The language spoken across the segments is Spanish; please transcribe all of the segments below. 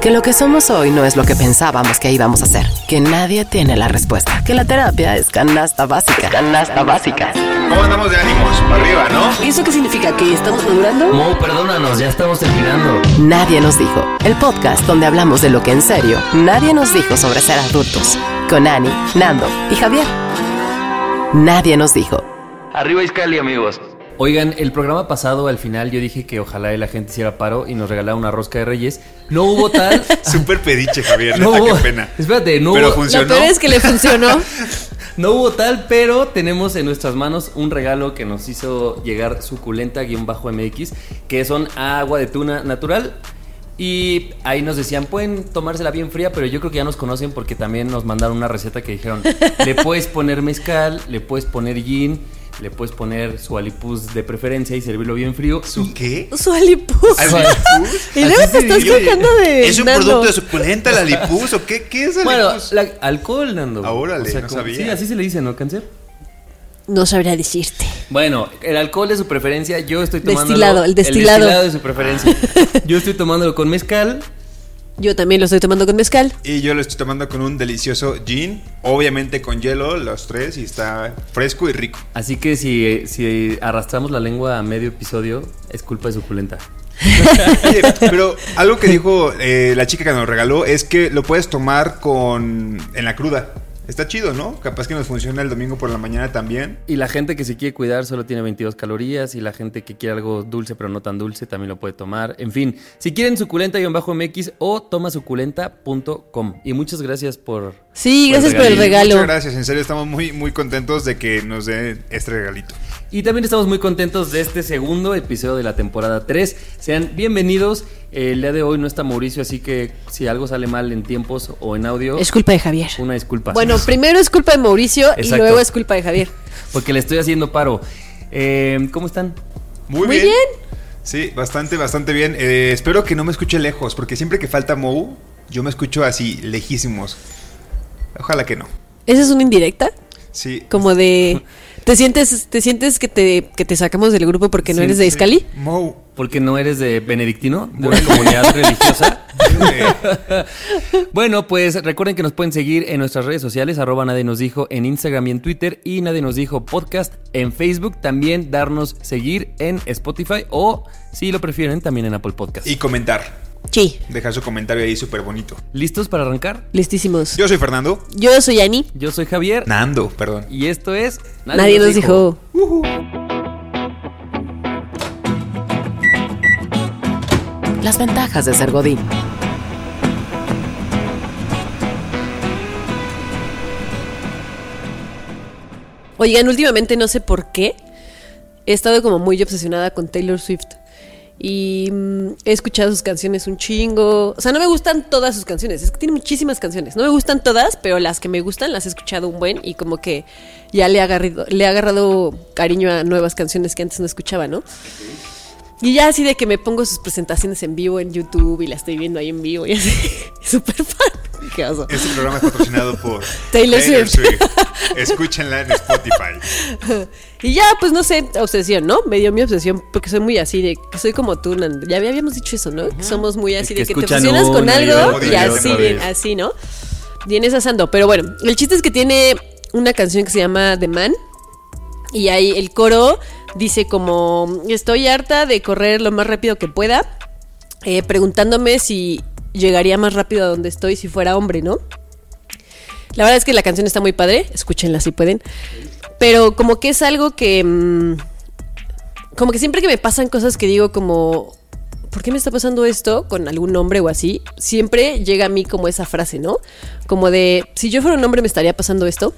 Que lo que somos hoy no es lo que pensábamos que íbamos a ser. Que nadie tiene la respuesta. Que la terapia es canasta básica. Canasta básica. ¿Cómo andamos de ánimos? Para arriba, ¿no? ¿Eso qué significa? ¿Que estamos madurando? Mo, perdónanos, ya estamos terminando. Nadie nos dijo. El podcast donde hablamos de lo que en serio nadie nos dijo sobre ser adultos. Con Ani, Nando y Javier. Nadie nos dijo. Arriba Iscali, amigos. Oigan, el programa pasado al final yo dije que ojalá la gente hiciera paro y nos regalara una rosca de reyes. No hubo tal. Súper pediche, Javier. no neta, hubo. qué pena. Espérate, no Pero hubo. funcionó. Lo peor es que le funcionó. No hubo tal, pero tenemos en nuestras manos un regalo que nos hizo llegar suculenta-mx, que son agua de tuna natural. Y ahí nos decían, pueden tomársela bien fría, pero yo creo que ya nos conocen porque también nos mandaron una receta que dijeron, le puedes poner mezcal, le puedes poner gin, le puedes poner su alipuz de preferencia y servirlo bien frío. ¿Su qué? Su. ¿Alipuz? Y luego te estás quejando de. ¿Es un Nando. producto de suculenta, la lipuz o qué? ¿Qué es el Bueno, la- alcohol, Nando. Ah, órale, no como- sabía. Sí, así se le dice, ¿no, cáncer? No sabría decirte. Bueno, el alcohol de su preferencia, yo estoy tomando. Destilado, el destilado. de su preferencia. Yo estoy tomándolo con mezcal. Yo también lo estoy tomando con mezcal. Y yo lo estoy tomando con un delicioso gin, obviamente con hielo, los tres, y está fresco y rico. Así que si, si arrastramos la lengua a medio episodio, es culpa de suculenta. Oye, pero algo que dijo eh, la chica que nos regaló es que lo puedes tomar con en la cruda. Está chido, ¿no? Capaz que nos funciona el domingo por la mañana también. Y la gente que se quiere cuidar solo tiene 22 calorías. Y la gente que quiere algo dulce pero no tan dulce también lo puede tomar. En fin, si quieren suculenta-mx o tomasuculenta.com. Y muchas gracias por. Sí, por gracias por el regalo. Muchas gracias, en serio estamos muy muy contentos de que nos dé este regalito. Y también estamos muy contentos de este segundo episodio de la temporada 3. Sean bienvenidos. El día de hoy no está Mauricio, así que si algo sale mal en tiempos o en audio, Es culpa de Javier. una disculpa. Bueno, primero es culpa de Mauricio y luego es culpa de Javier. Porque le estoy haciendo paro. Eh, ¿Cómo están? Muy, Muy bien. bien. Sí, bastante, bastante bien. Eh, espero que no me escuche lejos, porque siempre que falta Mou, yo me escucho así, lejísimos. Ojalá que no. ¿Esa es una indirecta? Sí. Como de. ¿Te sientes, te sientes que te, que te sacamos del grupo porque no Sí, eres de sí. Iscali? Mou. Porque no eres de benedictino, de una comunidad religiosa. Bueno, pues recuerden que nos pueden seguir en nuestras redes sociales, arroba nadie nos dijo en Instagram y en Twitter, y nadie nos dijo podcast en Facebook. También darnos seguir en Spotify o, si lo prefieren, también en Apple Podcast. y comentar. Sí. Dejar su comentario ahí súper bonito. ¿Listos para arrancar? Listísimos. Yo soy Fernando. Yo soy Ani. Yo soy Javier Nando, perdón. y esto es Nadie, nos dijo. Las ventajas de ser Godín. Oigan, últimamente no sé por qué he estado como muy obsesionada con Taylor Swift. Y mm, he escuchado sus canciones un chingo. O sea, no me gustan todas sus canciones. Es que tiene muchísimas canciones. No me gustan todas, pero las que me gustan las he escuchado un buen. Y como que ya le he agarrado, le he agarrado cariño a nuevas canciones que antes no escuchaba, ¿no? Y ya así de que me pongo sus presentaciones en vivo en YouTube y la estoy viendo ahí en vivo y así. Súper fan. Qué oso. Este programa es patrocinado por Taylor Swift. Escúchenla en Spotify. Y ya, pues no sé, obsesión, ¿no? Me dio mi obsesión porque soy muy así de que soy como tú, Nando. Ya habíamos dicho eso, ¿no? Que somos muy así que de que te obsesionas con y algo y y así, bien, así, ¿no? Vienes asando. Pero bueno, el chiste es que tiene una canción que se llama The Man. Y ahí el coro dice como, estoy harta de correr lo más rápido que pueda, eh, preguntándome si llegaría más rápido a donde estoy si fuera hombre, ¿no? La verdad es que la canción está muy padre, escúchenla si pueden. Pero como que es algo que... mm, como que siempre que me pasan cosas que digo como... ¿por qué me está pasando esto con algún nombre o así? Siempre llega a mí como esa frase, ¿no? Como de, si yo fuera un hombre me estaría pasando esto.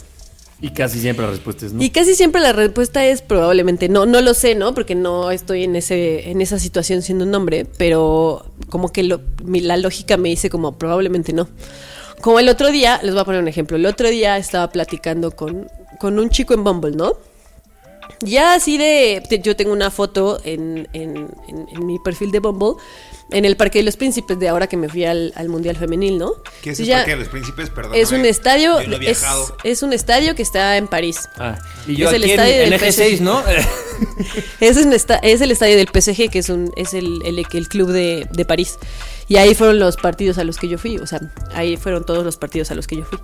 Y casi siempre la respuesta es no. Y casi siempre la respuesta es probablemente no. No lo sé, ¿no? Porque no estoy en ese en esa situación siendo un hombre, pero como que la lógica me dice como probablemente no. Como el otro día, les voy a poner un ejemplo. El otro día estaba platicando con, con un chico en Bumble, ¿no? Ya así de. Yo tengo una foto en- en mi perfil de Bumble, en el Parque de los Príncipes, de ahora que me fui al, al Mundial Femenil, ¿no? ¿Qué es el ya- Parque de los Príncipes? Perdón. Es un estadio. No es, es un estadio que está en París. Ah, y yo Es el aquí en, estadio en del PSG. 6, ¿no? Es, un esta- es el estadio del PSG, que es, un, es el, el- el club de, de París. Y ahí fueron los partidos a los que yo fui. O sea, ahí fueron todos los partidos a los que yo fui.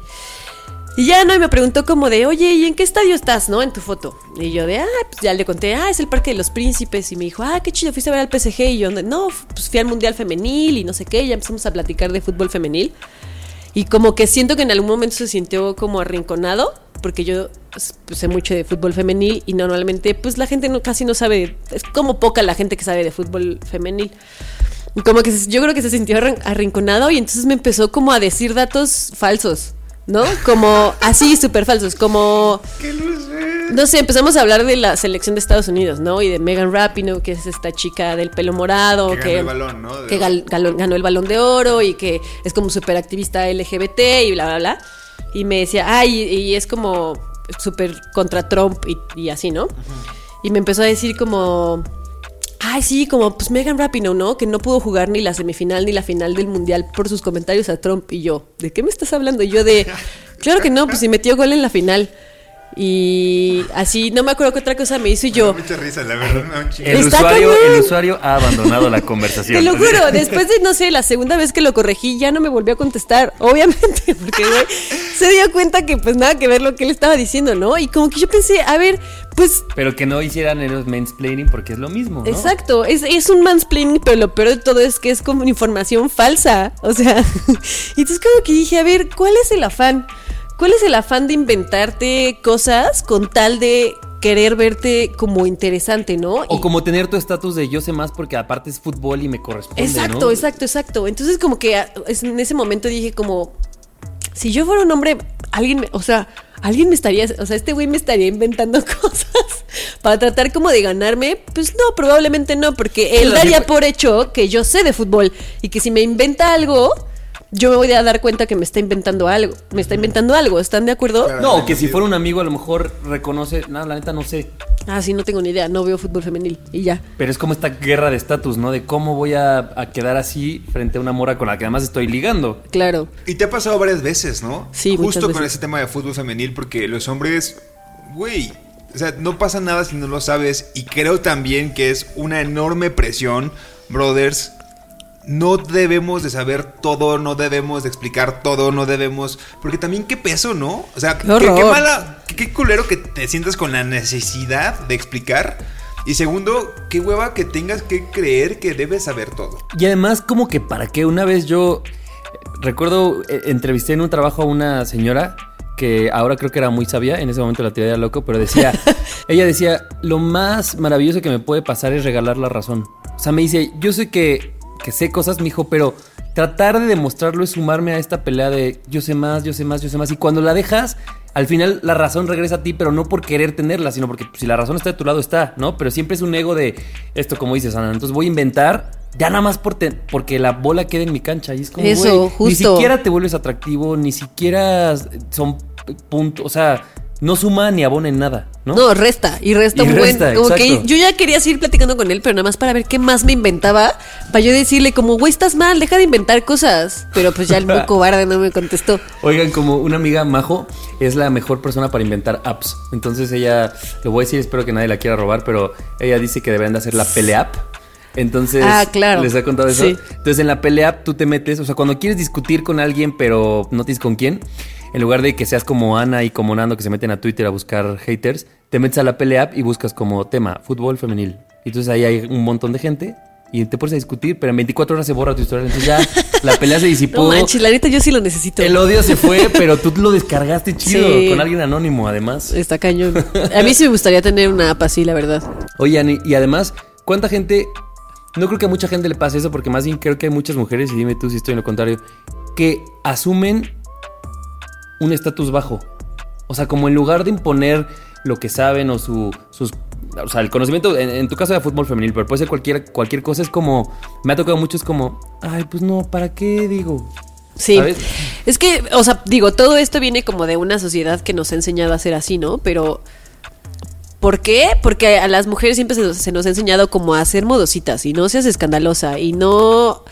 Y ya no, y me preguntó como de, oye, ¿y en qué estadio estás, no? En tu foto. Y yo de, ah, pues ya le conté, ah, es el Parque de los Príncipes. Y me dijo, ah, qué chido, fuiste a ver al PSG. Y yo, no, pues fui al Mundial Femenil y no sé qué. Y ya empezamos a platicar de fútbol femenil. Y como que siento que en algún momento se sintió como arrinconado, porque yo pues, sé mucho de fútbol femenil y normalmente pues la gente no, casi no sabe, es como poca la gente que sabe de fútbol femenil. Y como que yo creo que se sintió arrin- arrinconado y entonces me empezó como a decir datos falsos, ¿no? Como así, súper falsos, como... No sé, empezamos a hablar de la selección de Estados Unidos, ¿no? Y de Megan Rapinoe, que es esta chica del pelo morado, Que ganó el balón, ¿no? De que gal- ganó el balón de oro y que es como súper activista LGBT y bla, bla, bla. Y me decía, ay, y, y es como súper contra Trump y, y así, ¿no? Y me empezó a decir como, ay, sí, como pues Megan Rapinoe, ¿no? Que no pudo jugar ni la semifinal ni la final del mundial por sus comentarios a Trump. Y yo, ¿de qué me estás hablando? Y yo de, claro que no, pues si metió gol en la final. Y así, no me acuerdo qué otra cosa me hizo y yo... Me da mucha risa, la verdad. El usuario, el usuario ha abandonado la conversación. Te lo juro, después de, no sé, la segunda vez que lo corregí, ya no me volvió a contestar. Obviamente, porque, güey, se dio cuenta que, pues, nada que ver lo que él estaba diciendo, ¿no? Y como que yo pensé, a ver, pues, Pero que no hicieran el mansplaining porque es lo mismo, ¿no? exacto, es, es un mansplaining, pero lo peor de todo es que es como información falsa. O sea, y entonces como que dije, a ver, ¿cuál es el afán? ¿Cuál es el afán de inventarte cosas con tal de querer verte como interesante, ¿no? O Y- como tener tu estatus de yo sé más porque aparte es fútbol y me corresponde, Exacto, ¿no? exacto, exacto. Entonces como que a- es- en ese momento dije como, si yo fuera un hombre, alguien, me- o sea, alguien me estaría, o sea, este güey me estaría inventando cosas para tratar como de ganarme. Pues no, probablemente no, porque él daría por hecho que yo sé de fútbol y que si me inventa algo, yo me voy a dar cuenta que me está inventando algo. Me está inventando algo, ¿están de acuerdo? Claro. No, que si fuera un amigo a lo mejor reconoce, no, la neta no sé. Ah, sí, no tengo ni idea, no veo fútbol femenil y ya. Pero es como esta guerra de estatus, ¿no? De cómo voy a, a quedar así frente a una mora con la que además estoy ligando. Claro. Y te ha pasado varias veces, ¿no? Sí, muchas Justo con veces. ese tema de fútbol femenil, porque los hombres, güey, o sea, no pasa nada si no lo sabes. Y creo también que es una enorme presión, brothers. No debemos de saber todo, no debemos de explicar todo, no debemos... Porque también qué peso, ¿no? O sea, qué, mala, qué, qué culero que te sientas con la necesidad de explicar. Y segundo, qué hueva que tengas que creer que debes saber todo. Y además, como que para qué, una vez yo recuerdo, eh, entrevisté en un trabajo a una señora que ahora creo que era muy sabia, en ese momento la tiré de loco, pero decía, ella decía, lo más maravilloso que me puede pasar es regalar la razón. O sea, me dice, yo sé que, que sé cosas, mijo, pero tratar de demostrarlo es sumarme a esta pelea de yo sé más, yo sé más, yo sé más. Y cuando la dejas, al final la razón regresa a ti, pero no por querer tenerla, sino porque si la razón está de tu lado, está, ¿no? Pero siempre es un ego de esto, como dices, Ana. Entonces voy a inventar, ya nada más por te- porque la bola quede en mi cancha. Y es como, Eso, güey, Ni justo. siquiera te vuelves atractivo, ni siquiera son puntos, o sea, no suma ni abona en nada, ¿no? ¿no? resta, y resta Y un buen. resta, como que yo ya quería seguir platicando con él, pero nada más para ver qué más me inventaba, para yo decirle como, güey, estás mal, deja de inventar cosas. Pero pues ya el muy cobarde no me contestó. Oigan, como una amiga Majo es la mejor persona para inventar apps. Entonces ella, lo voy a decir, espero que nadie la quiera robar, pero ella dice que deberían de hacer la peleap. Entonces, Ah, claro. ¿les ha contado eso? Sí. Entonces, en la pelea tú te metes, o sea, cuando quieres discutir con alguien, pero no tienes con quién, en lugar de que seas como Ana y como Nando que se meten a Twitter a buscar haters, te metes a la pelea y buscas como tema fútbol femenil. Y entonces ahí hay un montón de gente y te pones a discutir, pero en 24 horas se borra tu historia. Entonces ya la pelea se disipó. No manches, la neta yo sí lo necesito. El odio se fue, pero tú lo descargaste chido Sí. con alguien anónimo, además. Está cañón. A mí sí me gustaría tener una app así, la verdad. Y, y además, ¿cuánta gente no creo que a mucha gente le pase eso, porque más bien creo que hay muchas mujeres, y dime tú si estoy en lo contrario, que asumen un estatus bajo. O sea, como en lugar de imponer lo que saben o su, sus... O sea, el conocimiento, en, en tu caso de fútbol femenil, pero puede ser cualquier, cualquier cosa, es como... Me ha tocado mucho, es como... Ay, pues no, ¿para qué digo? Sí. ¿Sabes? Es que, o sea, digo, todo esto viene como de una sociedad que nos ha enseñado a ser así, ¿no? Pero. ¿Por qué? Porque a las mujeres siempre se nos, se nos ha enseñado como a ser modositas y no seas escandalosa y no.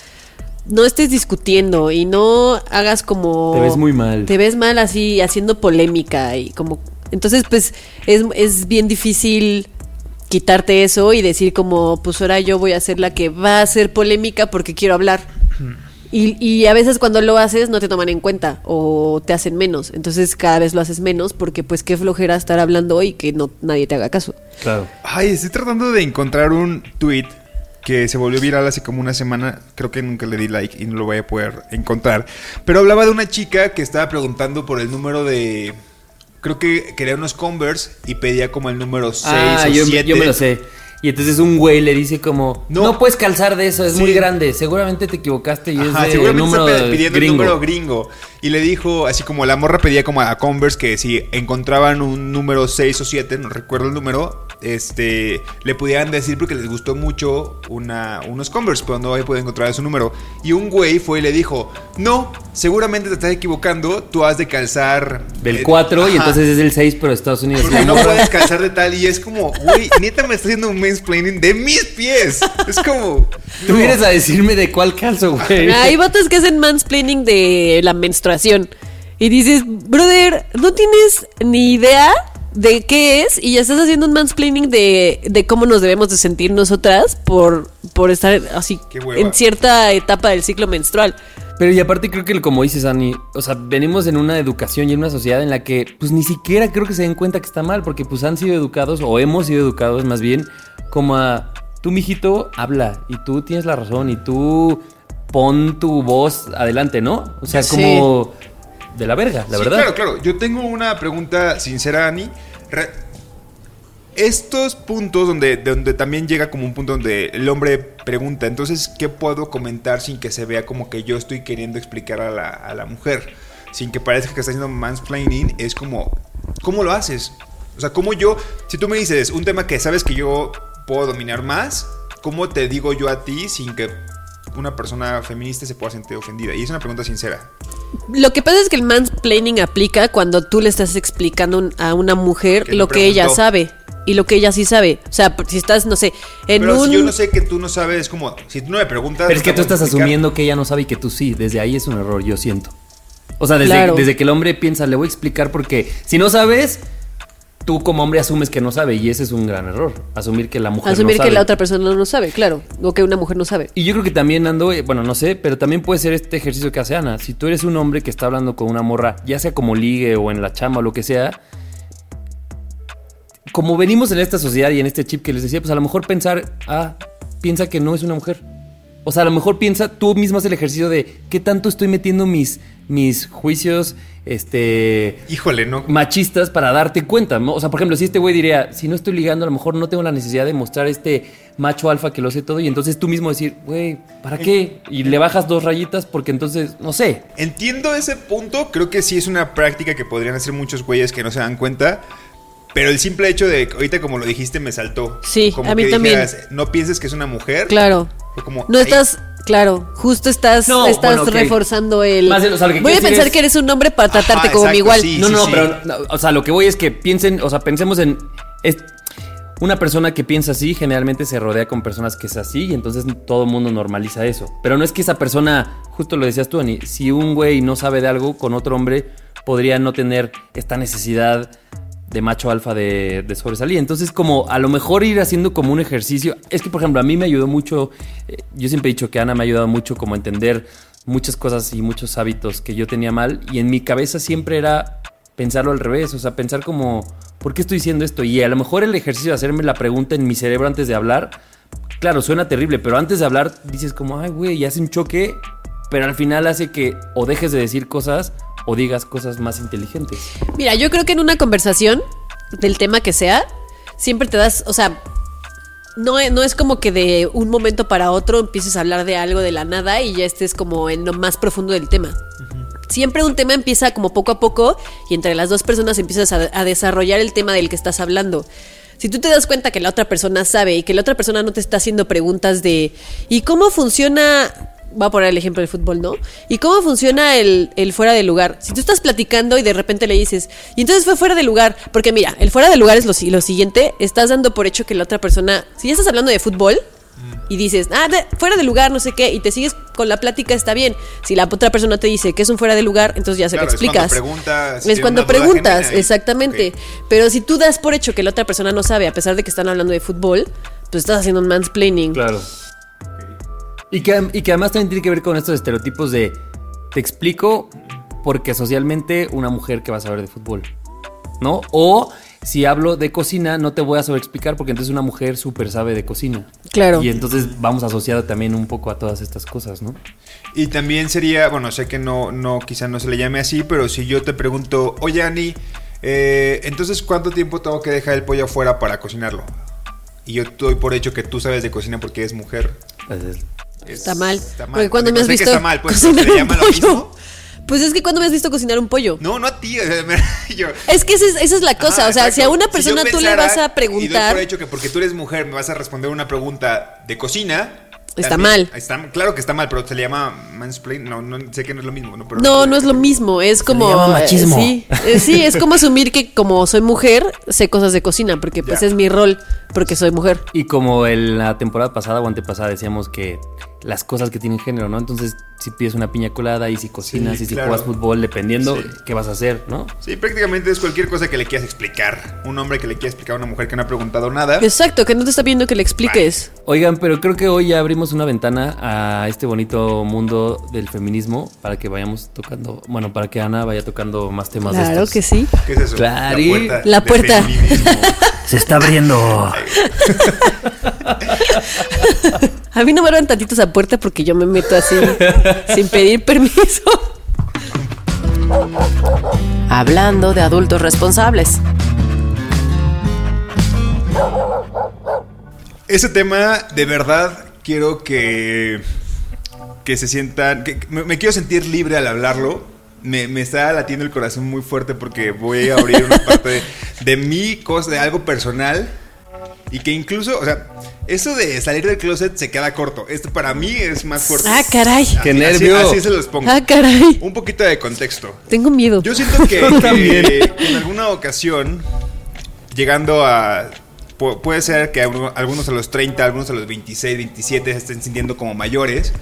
No estés discutiendo y no hagas como. Te ves muy mal. Te ves mal así, haciendo polémica y como. Entonces, pues, es, es bien difícil quitarte eso y decir como, pues ahora yo voy a ser la que va a hacer polémica porque quiero hablar. Y, y a veces cuando lo haces no te toman en cuenta o te hacen menos. Entonces cada vez lo haces menos porque pues qué flojera estar hablando y que no nadie te haga caso. Claro. Ay, estoy tratando de encontrar un tweet que se volvió viral hace como una semana. Creo que nunca le di like y no lo voy a poder encontrar. Pero hablaba de una chica que estaba preguntando por el número de. Creo que quería unos Converse y pedía como el número 6 Ah, o yo, 7. yo me lo sé. Y entonces un güey le dice como, no, No. puedes calzar de eso, es Sí. muy grande. Seguramente te equivocaste y Ajá, es de seguramente número está pidiendo gringo. el número gringo. Y le dijo, así como la morra pedía como a Converse que si encontraban un número 6 o 7, no recuerdo el número, este, le pudieran decir porque les gustó mucho una, unos Converse, pero no puede encontrar su número. Y un güey fue y le dijo, no, seguramente te estás equivocando, tú has de calzar... Del eh, 4 y ajá, entonces es el 6, pero Estados Unidos. Porque no puedes calzar de tal y es como, güey, neta me está haciendo un mansplaining de mis pies. Es como... Tú no. vienes a decirme de cuál calzo, güey. Hay vatos que hacen mansplaining de la menstruación. Y dices, brother, no tienes ni idea de qué es y ya estás haciendo un mansplaining de, de cómo nos debemos de sentir nosotras por, por estar así en cierta etapa del ciclo menstrual. Pero y aparte creo que como dices, Ani, o sea, venimos en una educación y en una sociedad en la que pues ni siquiera creo que se den cuenta que está mal, porque pues han sido educados o hemos sido educados más bien como a tú, mijito, habla y tú tienes la razón y tú pon tu voz adelante, ¿no? O sea, Sí. como de la verga, la Sí, verdad. Claro, claro. Yo tengo una pregunta sincera, Ani. Re- Estos puntos donde, donde también llega como un punto donde el hombre pregunta, entonces, ¿qué puedo comentar sin que se vea como que yo estoy queriendo explicar a la, a la mujer? Sin que parezca que está haciendo mansplaining, es como, ¿cómo lo haces? O sea, ¿cómo yo, si tú me dices un tema que sabes que yo puedo dominar más, ¿cómo te digo yo a ti sin que una persona feminista se pueda sentir ofendida? Y es una pregunta sincera. Lo que pasa es que el mansplaining aplica cuando tú le estás explicando a una mujer Que lo que ella sabe y lo que ella sí sabe. O sea, si estás, no sé, en Pero un... si yo no sé que tú no sabes, es como, si tú no me preguntas... Pero es que tú estás explicar. asumiendo que ella no sabe y que tú sí. Desde ahí es un error, yo siento. O sea, desde, Claro. desde que el hombre piensa, le voy a explicar porque si no sabes, tú como hombre asumes que no sabe y ese es un gran error. Asumir que la mujer Asumir no que sabe. la otra persona no sabe, claro. O que una mujer no sabe. Y yo creo que también ando, eh, bueno, no sé, pero también puede ser este ejercicio que hace Ana. Si tú eres un hombre que está hablando con una morra, ya sea como ligue o en la chama o lo que sea, como venimos en esta sociedad y en este chip que les decía, pues a lo mejor pensar, ah, piensa que no es una mujer. O sea, a lo mejor piensa, tú mismo haces el ejercicio de qué tanto estoy metiendo mis, mis juicios, este, Híjole, no. machistas para darte cuenta, ¿no? O sea, por ejemplo, si este güey diría, si no estoy ligando, a lo mejor no tengo la necesidad de mostrar este macho alfa que lo sé todo y entonces tú mismo decir, güey, ¿para qué? Y le bajas dos rayitas porque entonces, no sé. Entiendo ese punto, creo que sí es una práctica que podrían hacer muchos güeyes que no se dan cuenta. Pero el simple hecho de, ahorita como lo dijiste, me saltó. Sí, como a mí que también. dijeras, no pienses que es una mujer. Claro. Como, No estás, claro, justo estás, No, estás bueno, reforzando el... Más bien, o sea, lo que Voy a pensar es- que eres un hombre para Ajá, tratarte como mi igual. sí. no, no, sí. pero, no, o sea, lo que voy es que piensen, o sea, pensemos en... es- una persona que piensa así generalmente se rodea con personas que es así y entonces todo el mundo normaliza eso. Pero no es que esa persona, justo lo decías tú, Ani, si un güey no sabe de algo con otro hombre, podría no tener esta necesidad de macho alfa de, de sobresalir. Entonces, como a lo mejor ir haciendo como un ejercicio. Es que, por ejemplo, a mí me ayudó mucho. eh, yo siempre he dicho que Ana me ha ayudado mucho como a entender muchas cosas y muchos hábitos que yo tenía mal. Y en mi cabeza siempre era pensarlo al revés. O sea, pensar como, ¿por qué estoy diciendo esto? Y a lo mejor el ejercicio de hacerme la pregunta en mi cerebro antes de hablar. Claro, suena terrible, pero antes de hablar dices como, ay, güey, y hace un choque. Pero al final hace que o dejes de decir cosas o digas cosas más inteligentes. Mira, yo creo que en una conversación del tema que sea, siempre te das, o sea, no, e- no es como que de un momento para otro empieces a hablar de algo de la nada y ya estés como en lo más profundo del tema. Siempre un tema empieza como poco a poco y entre las dos personas empiezas a, a desarrollar el tema del que estás hablando. Si tú te das cuenta que la otra persona sabe y que la otra persona no te está haciendo preguntas de ¿y cómo funciona? Voy a poner el ejemplo del fútbol, ¿no? ¿Y cómo funciona el, el fuera de lugar? Si tú estás platicando y de repente le dices, y entonces fue fuera de lugar, porque mira, el fuera de lugar es lo, si- lo siguiente, estás dando por hecho que la otra persona, si ya estás hablando de fútbol y dices, ah, de- fuera de lugar, no sé qué, y te sigues con la plática, está bien. Si la otra persona te dice que es un fuera de lugar, entonces ya se Claro, lo es cuando explicas. pregunta, si es cuando preguntas, exactamente. Pero si tú das por hecho que la otra persona no sabe, a pesar de que están hablando de fútbol, tú estás haciendo un mansplaining. Claro. Y que, y que además también tiene que ver con estos estereotipos de te explico porque socialmente una mujer que va a saber de fútbol, ¿no? O si hablo de cocina no te voy a sobreexplicar porque entonces una mujer súper sabe de cocina. Claro. Y entonces vamos asociado también un poco a todas estas cosas, ¿no? Y también sería, bueno, sé que no, no, quizá no se le llame así, pero si yo te pregunto, oye Ani, eh, entonces ¿cuánto tiempo tengo que dejar el pollo afuera para cocinarlo? Y yo doy por hecho que tú sabes de cocina porque eres mujer. Entonces, Es- Está mal. Está mal. Porque cuando me has sé que visto está mal, pues, cocinar ¿se le un llama lo pollo. mismo? Pues es que cuando me has visto cocinar un pollo. No, no a ti. o sea, me- yo- Es que esa es, esa es la cosa. Ajá, o sea, si a una persona tú le vas a Y doy preguntar. por hecho que porque tú eres mujer me vas a responder una pregunta de cocina. Está también- mal. Está, claro que está mal, pero se le llama mansplain. No, no sé que no es lo mismo. No, pero No, no es lo mismo. Es como. llama machismo. eh, sí, Eh, sí, es como asumir que como soy mujer, sé cosas de cocina, porque pues Ya. es mi rol, porque soy mujer. Y como en la temporada pasada o antepasada decíamos que las cosas que tienen género, ¿no? Entonces, si pides una piña colada y si cocinas Sí, y si claro. juegas fútbol, dependiendo Sí. qué vas a hacer, ¿no? Sí, prácticamente es cualquier cosa que le quieras explicar. Un hombre que le quiera explicar a una mujer que no ha preguntado nada. Exacto, que no te está pidiendo que le expliques. Oigan, pero creo que hoy ya abrimos una ventana a este bonito mundo del feminismo para que vayamos tocando, bueno, para que Ana vaya tocando más temas de Claro estos. que sí. ¿Qué es eso? Claro. La puerta. feminismo. Se está abriendo. A mí no me abran tantito esa puerta porque yo me meto así, sin pedir permiso. Hablando de adultos responsables. Ese tema, de verdad, quiero que, que se sientan. Que, me, me quiero sentir libre al hablarlo. Me, me está latiendo el corazón muy fuerte porque voy a abrir una parte de, de mi cosa, de algo personal. Y que incluso, o sea, eso de salir del closet se queda corto. Esto para mí es más fuerte. Ah, caray. Así- ¡Qué así- nervio! Así, se los pongo. Ah, caray. Un poquito de contexto. Tengo miedo. Yo siento que, en alguna ocasión, llegando a. pu- Puede ser que alguno- algunos a los 30, algunos a los 26, 27 se estén sintiendo como mayores,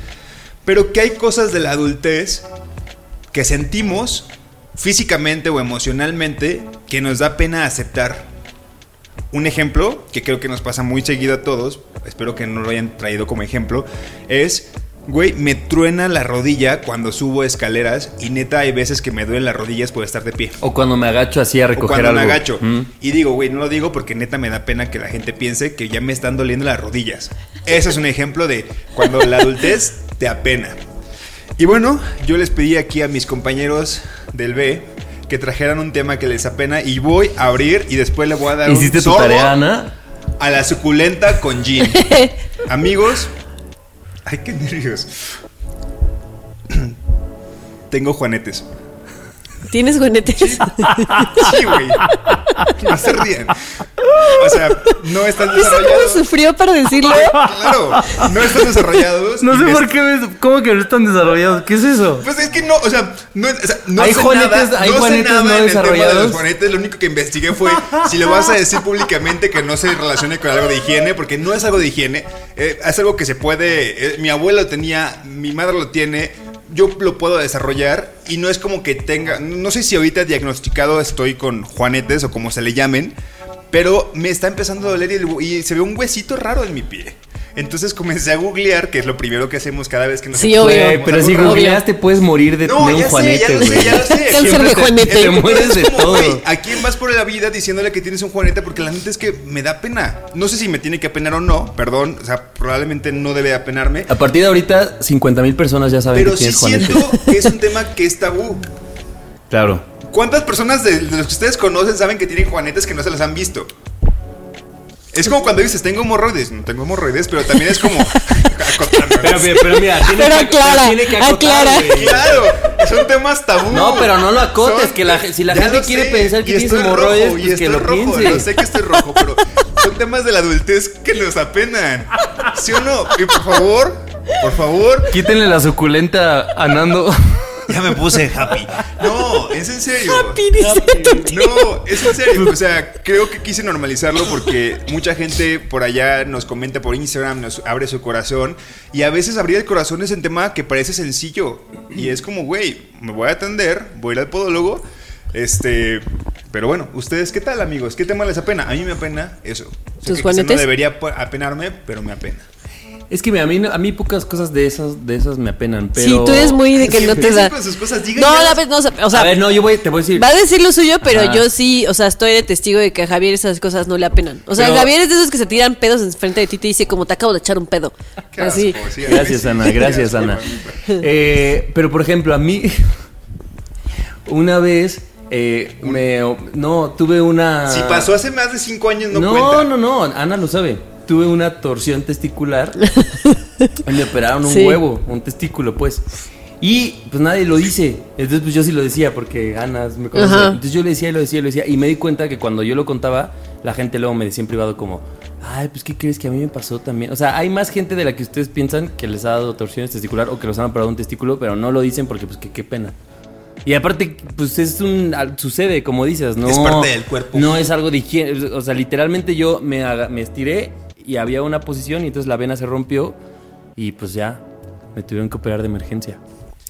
pero que hay cosas de la adultez que sentimos físicamente o emocionalmente que nos da pena aceptar. Un ejemplo que creo que nos pasa muy seguido a todos, espero que no lo hayan traído como ejemplo, es, güey, me truena la rodilla cuando subo escaleras y neta hay veces que me duelen las rodillas por estar de pie. O cuando me agacho así a O recoger cuando algo. me agacho. Mm. Y digo, güey, no lo digo porque neta me da pena que la gente piense que ya me están doliendo las rodillas. Ese es un ejemplo de cuando la adultez te apena. Y bueno, yo les pedí aquí a mis compañeros del B que trajeran un tema que les apena y voy a abrir y después le voy a dar ¿Hiciste un tu sorbo tarea, Ana? a la suculenta con gin. Amigos, ay qué nervios. Tengo juanetes. ¿Tienes juanetes? Sí, güey. No se ríen. O sea, no están ¿Viste cómo desarrollados. sufrió para decirlo? Claro, no están desarrollados. No sé me- por qué, ves- ¿cómo que no están desarrollados? ¿Qué es eso? Pues es que no, o sea, no, o sea, no Hay sé juanetes- nada, hay no sé juanetes nada no en el tema de desarrollados. los juanetes, lo único que investigué fue si lo vas a decir públicamente que no se relacione con algo de higiene, porque no es algo de higiene, eh, es algo que se puede, eh, mi abuelo lo tenía, mi madre lo tiene, yo lo puedo desarrollar y no es como que tenga, no sé si ahorita diagnosticado estoy con juanetes o como se le llamen, pero me está empezando a doler y, y se ve un huesito raro en mi pie. Entonces comencé a googlear, que es lo primero que hacemos cada vez que nos Sí, obvio. Pero si googleas te puedes morir de no, tener un sé, juanete, ya lo sé, güey. ya lo sé. Cáncer de te- juanete. Te mueres de como, todo. ¿A quién vas por la vida diciéndole que tienes un juanete? Porque la neta es que me da pena. No sé si me tiene que apenar o no, perdón. O sea, probablemente no debe apenarme. A partir de ahorita, 50 mil personas ya saben Pero que sí siento que es un tema que es tabú. Claro. ¿Cuántas personas de, de los que ustedes conocen saben que tienen juanetes que no se los han visto? Es como cuando dices, tengo hemorroides. No tengo hemorroides, pero también es como. acotando, ¿no? Pero, pero, pero mira, tiene Pero que, aclara, tiene que acotar, aclara. Claro, son temas tabú. No, pero no lo acotes, Son- que la- si la gente quiere sé, pensar que y tienes hemorroides, rojo, y pues que estoy lo rojo, piense. Yo sé que estoy rojo, pero son temas de la adultez que nos apenan. ¿Sí o no? Y por favor, por favor, Quítenle la suculenta a Nando. Ya me puse happy. No, es en serio. Happy, dice tu tío. No, es en serio. O sea, creo que quise normalizarlo porque mucha gente por allá nos comenta por Instagram, nos abre su corazón. Y a veces abrir el corazón es un tema que parece sencillo. Y es como, güey, me voy a atender, voy a ir al podólogo. Este. Pero bueno, ¿ustedes qué tal, amigos? ¿Qué tema les apena? A mí me apena eso. Sé ¿Tus que quizá no debería apenarme, pero me apena. Es que mira, a mí, no- a mí pocas cosas de esas, de esas me apenan, pero... Sí, tú eres muy de que no te da. con sus cosas, No, la vez no, o sea, a ver, no, yo voy, te voy a decir... va a decir lo suyo, pero Ajá. yo sí, o sea, estoy de testigo de que a Javier esas cosas no le apenan. O sea, Pero- Javier es de esos que se tiran pedos enfrente de ti y te dice como te acabo de echar un pedo. Qué Así. asco, sí, Gracias, sí, Ana, gracias, Ana. Eh, pero, por ejemplo, a mí... Una vez... eh, me... No, tuve una... Si pasó hace más de cinco años, no, No, cuenta. no, no, Ana lo sabe. Tuve una torsión testicular y me operaron un Sí. huevo, un testículo, pues. Y pues nadie lo dice. Entonces, pues yo sí lo decía porque Ana me conoce. Entonces yo le decía y lo decía y lo decía. Y me di cuenta que cuando yo lo contaba, la gente luego me decía en privado, como, ay, pues ¿qué crees que a mí me pasó también? O sea, hay más gente de la que ustedes piensan que les ha dado torsiones testicular o que los han operado un testículo, pero no lo dicen porque, pues, que qué pena. Y aparte, pues es un. Sucede, como dices, no. Es parte del cuerpo. No es algo de higiene. O sea, literalmente yo me, me estiré y había una posición y entonces la vena se rompió y pues ya me tuvieron que operar de emergencia.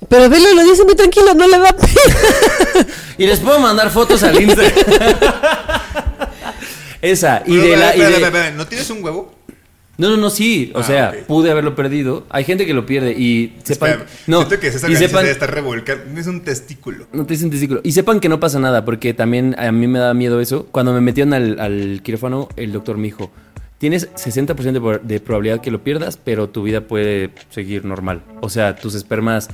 Pero Velo lo dice muy tranquilo, no le da pena. Y les puedo mandar fotos al Instagram. Esa. Y Pero, de la. y de- ¿No tienes un huevo? No, no, no, sí. O Ah, sea, pude haberlo perdido. Hay gente que lo pierde y sepan. No, Siento que César y sepan. estar revolcando. Es un testículo. No te dicen testículo. Y sepan que no pasa nada, porque también a mí me da miedo eso. Cuando me metieron al, al quirófano, el doctor me dijo: Tienes 60% de, probabilidad que lo pierdas, pero tu vida puede seguir normal. O sea, tus espermas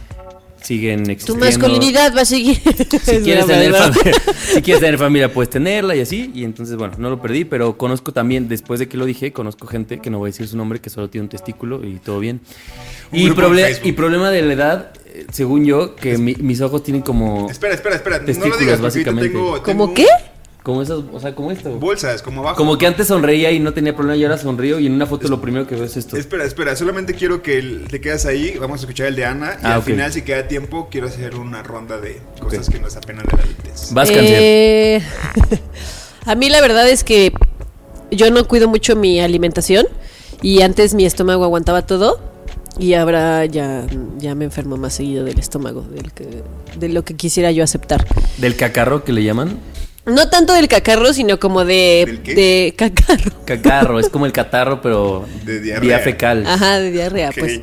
siguen Tu existiendo. masculinidad va a seguir. Si quieres, tener familia, si quieres tener familia, puedes tenerla y así. Y entonces, bueno, no lo perdí, pero conozco también, después de que lo dije, conozco gente que no voy a decir su nombre, que solo tiene un testículo y todo bien. Y, proble- problema de la edad, eh, según yo, que mi- mis ojos tienen como. Espera, espera, espera. No lo Testículos, digas ahorita básicamente. tengo, ¿Cómo qué? Como esas, o sea, como esto. Bolsas, como abajo. Como que antes sonreía y no tenía problema y ahora sonrío y en una foto lo primero que veo es esto. Espera, espera, solamente quiero que el- te quedas ahí, vamos a escuchar el de Ana y Ah, al final si queda tiempo quiero hacer una ronda de cosas que nos apenan de la adultez. Vas. Eh, a mí la verdad es que yo no cuido mucho mi alimentación y antes mi estómago aguantaba todo y ahora ya, ya me enfermo más seguido del estómago, del que, de lo que quisiera yo aceptar. Del cacarro que le llaman. No tanto del cacarro, sino como de, ¿Del qué? de cacarro. Cacarro, es como el catarro, pero De diarrea. vía fecal. Ajá, de diarrea, pues.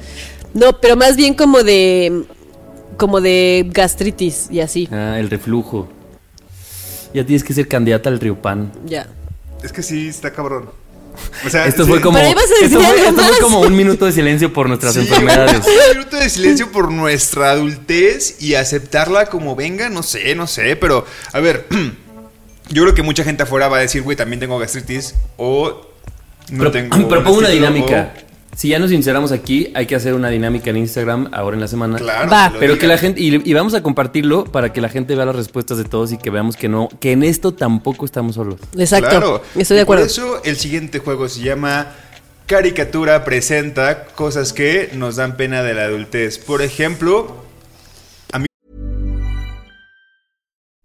No, pero más bien como de como de gastritis y así. Ah, el reflujo. Ya tienes que ser candidata al Pan. Ya. Es que sí, está cabrón. O sea, Esto sí. fue como. Esto fue, esto como un minuto de silencio por nuestras Sí, enfermedades. Un minuto de silencio por nuestra adultez y aceptarla como venga, no sé, no sé, pero a ver, yo creo que mucha gente afuera va a decir, güey, también tengo gastritis o no Pero, tengo propongo una dinámica. Si ya nos sinceramos aquí, hay que hacer una dinámica en Instagram ahora en la semana. Claro, Va. Pero que la gente, y, y vamos a compartirlo para que la gente vea las respuestas de todos y que veamos que no, que en esto tampoco estamos solos. Exacto. Claro. Estoy de Y acuerdo. Por eso el siguiente juego se llama Caricatura presenta cosas que nos dan pena de la adultez. Por ejemplo,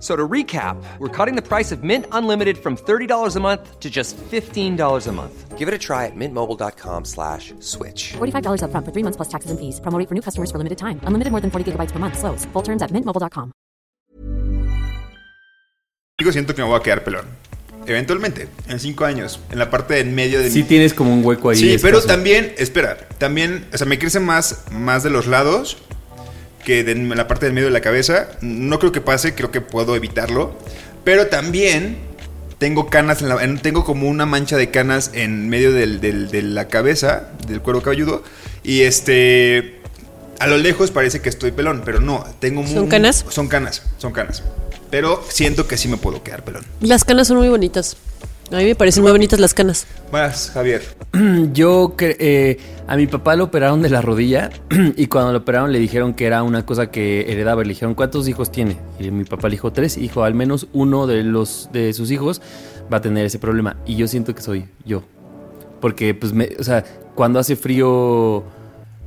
So to recap, we're cutting the price of Mint Unlimited from $30 a month to just $15 a month. Give it a try at mintmobile.com slash switch. $45 upfront for three months plus taxes and fees. Promo for new customers for limited time. Unlimited more than 40 gigabytes per month. Slows. Full terms at mintmobile.com. digo, siento que me voy a quedar pelón. Eventualmente, en cinco años, en la parte de en medio de Sí mi... tienes como un hueco ahí. Sí, pero escaso. también, espera, también, o sea, me crece más, más de los lados que de la parte del medio de la cabeza. No creo que pase, creo que puedo evitarlo. Pero también tengo canas, en la, en- tengo como una mancha de canas en medio del- del- de la cabeza, del cuero cabelludo. Y este, a lo lejos parece que estoy pelón, pero no, tengo ¿Son muy- canas? Son canas, son canas. Pero siento que sí me puedo quedar pelón. Las canas son muy bonitas. A mí me parecen muy bonitas las canas. Más, Javier. Yo, eh, a mi papá lo operaron de la rodilla y cuando lo operaron le dijeron que era una cosa que heredaba. Le dijeron, ¿cuántos hijos tiene? Y mi papá le dijo tres. Y dijo, al menos uno de, los, de sus hijos va a tener ese problema. Y yo siento que soy yo. Porque, pues, me, o sea, cuando hace frío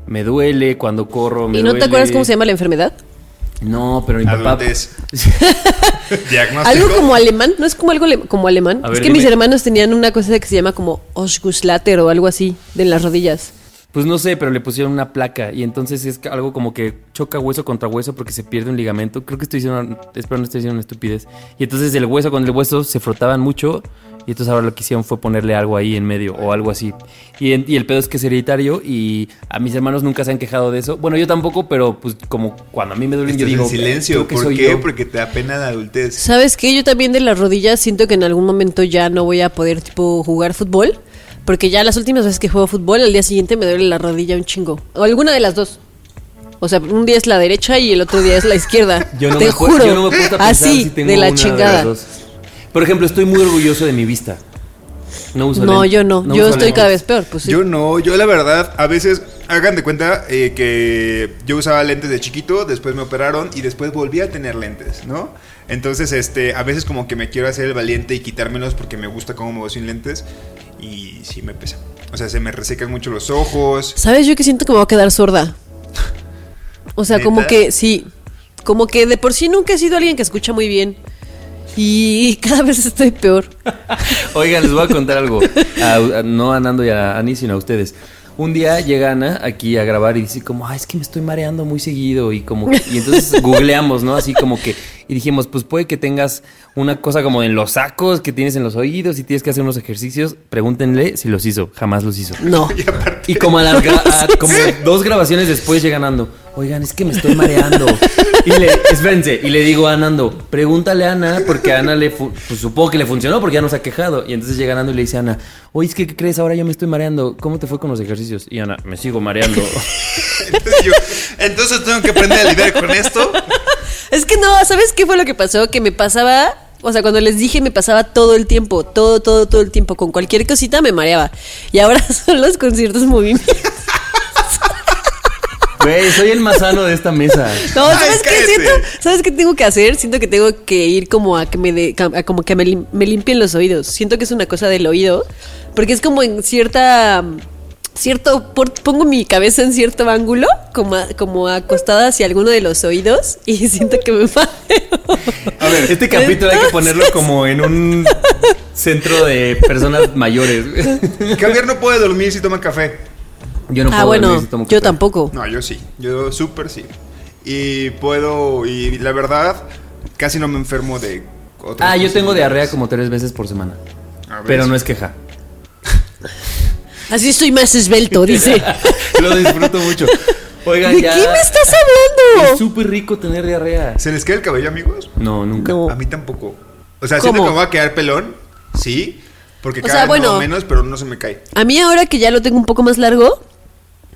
me duele, cuando corro me ¿Y no duele. te acuerdas cómo se llama la enfermedad? No, pero mi papá... Algo como alemán, ¿no es como algo ale- como alemán? Es que mis hermanos tenían una cosa que se llama como Osguslater o algo así, de las rodillas. Pues no sé, pero le pusieron una placa y entonces es algo como que choca hueso contra hueso porque se pierde un ligamento. Creo que estoy diciendo, espero no estoy diciendo una estupidez. Y entonces el hueso con el hueso se frotaban mucho y entonces ahora lo que hicieron fue ponerle algo ahí en medio o algo así. Y, en- y el pedo es que es hereditario y a mis hermanos nunca se han quejado de eso. Bueno, yo tampoco, pero pues como cuando a mí me duelen yo digo... en silencio. que ¿Por soy qué? yo. Porque te da pena la adultez. ¿Sabes qué? Yo también de las rodillas siento que en algún momento ya no voy a poder tipo jugar fútbol, porque ya las últimas veces que juego fútbol, al día siguiente me duele la rodilla un chingo. O alguna de las dos. O sea, un día es la derecha y el otro día es la izquierda. Yo no Te me juro. yo no me a pensar así, si tengo de la una chingada. las dos. Por ejemplo, estoy muy orgulloso de mi vista. No uso no, lentes. yo no. yo uso estoy lentes. cada vez peor. Pues sí. Yo no, yo la verdad, a veces, hagan de cuenta eh, que yo usaba lentes de chiquito, después me operaron y después volví a tener lentes, ¿no? Entonces, este, a veces como que me quiero hacer el valiente y quitármelos porque me gusta cómo me veo sin lentes y sí me pesa. O sea, se me resecan mucho los ojos. ¿Sabes? Yo que siento que me voy a quedar sorda. O sea, como que sí. Como que de por sí nunca he sido alguien que escucha muy bien. Y cada vez estoy peor. Oigan, les voy a contar algo. A- a- no a Nando y a Ani, sino a ustedes. Un día llega Ana aquí a grabar y dice como, ay, es que me estoy mareando muy seguido y como que- y entonces googleamos, ¿no? Así como que y dijimos, pues puede que tengas una cosa como en los sacos que tienes en los oídos y tienes que hacer unos ejercicios. Pregúntenle si los hizo, jamás los hizo. No. Y como a las a- como dos grabaciones después llega Nando. Oigan, es que me estoy mareando. Y le, espérense, y le digo a Nando, pregúntale a Ana, porque a Ana le pues supongo que le funcionó porque ya nos ha quejado. Y entonces llega Nando y le dice a Ana, oye, es que ¿qué crees? Ahora yo me estoy mareando. ¿Cómo te fue con los ejercicios? Y Ana, me sigo mareando. entonces, yo, entonces tengo que aprender a lidiar con esto. Es que no, ¿sabes qué fue lo que pasó? Que me pasaba, o sea, cuando les dije me pasaba todo el tiempo, todo, todo, todo el tiempo, con cualquier cosita me mareaba. Y ahora son los conciertos movimientos. Güey, soy el más sano de esta mesa. No, Ay, ¿sabes qué siento? ¿Sabes qué tengo que hacer? Siento que tengo que ir como a que me de- a como que me, lim- me limpien los oídos. Siento que es una cosa del oído, porque es como en cierta cierto por- pongo mi cabeza en cierto ángulo, como a- como acostada hacia alguno de los oídos y siento que me mareo. A ver, este capítulo hay que ponerlo como en un centro de personas mayores. Javier no puede dormir si toma café. Yo no puedo ah, bueno, dormir si tomo yo café. tampoco. No, yo sí. Yo súper sí. Y puedo, y la verdad, casi no me enfermo de otras Ah, yo tengo diarrea como tres veces por semana. A ver, Pero no es queja. Así estoy más esbelto, dice. Lo disfruto mucho. Oigan, ¿De ya. qué me estás Es hablando? súper rico tener diarrea. ¿Se les queda el cabello, amigos? No, nunca. No. A mí tampoco. O sea, siento ¿Cómo? que me voy a quedar pelón, sí, porque O cada sea, vez bueno. menos, pero no se me cae. A mí ahora que ya lo tengo un poco más largo,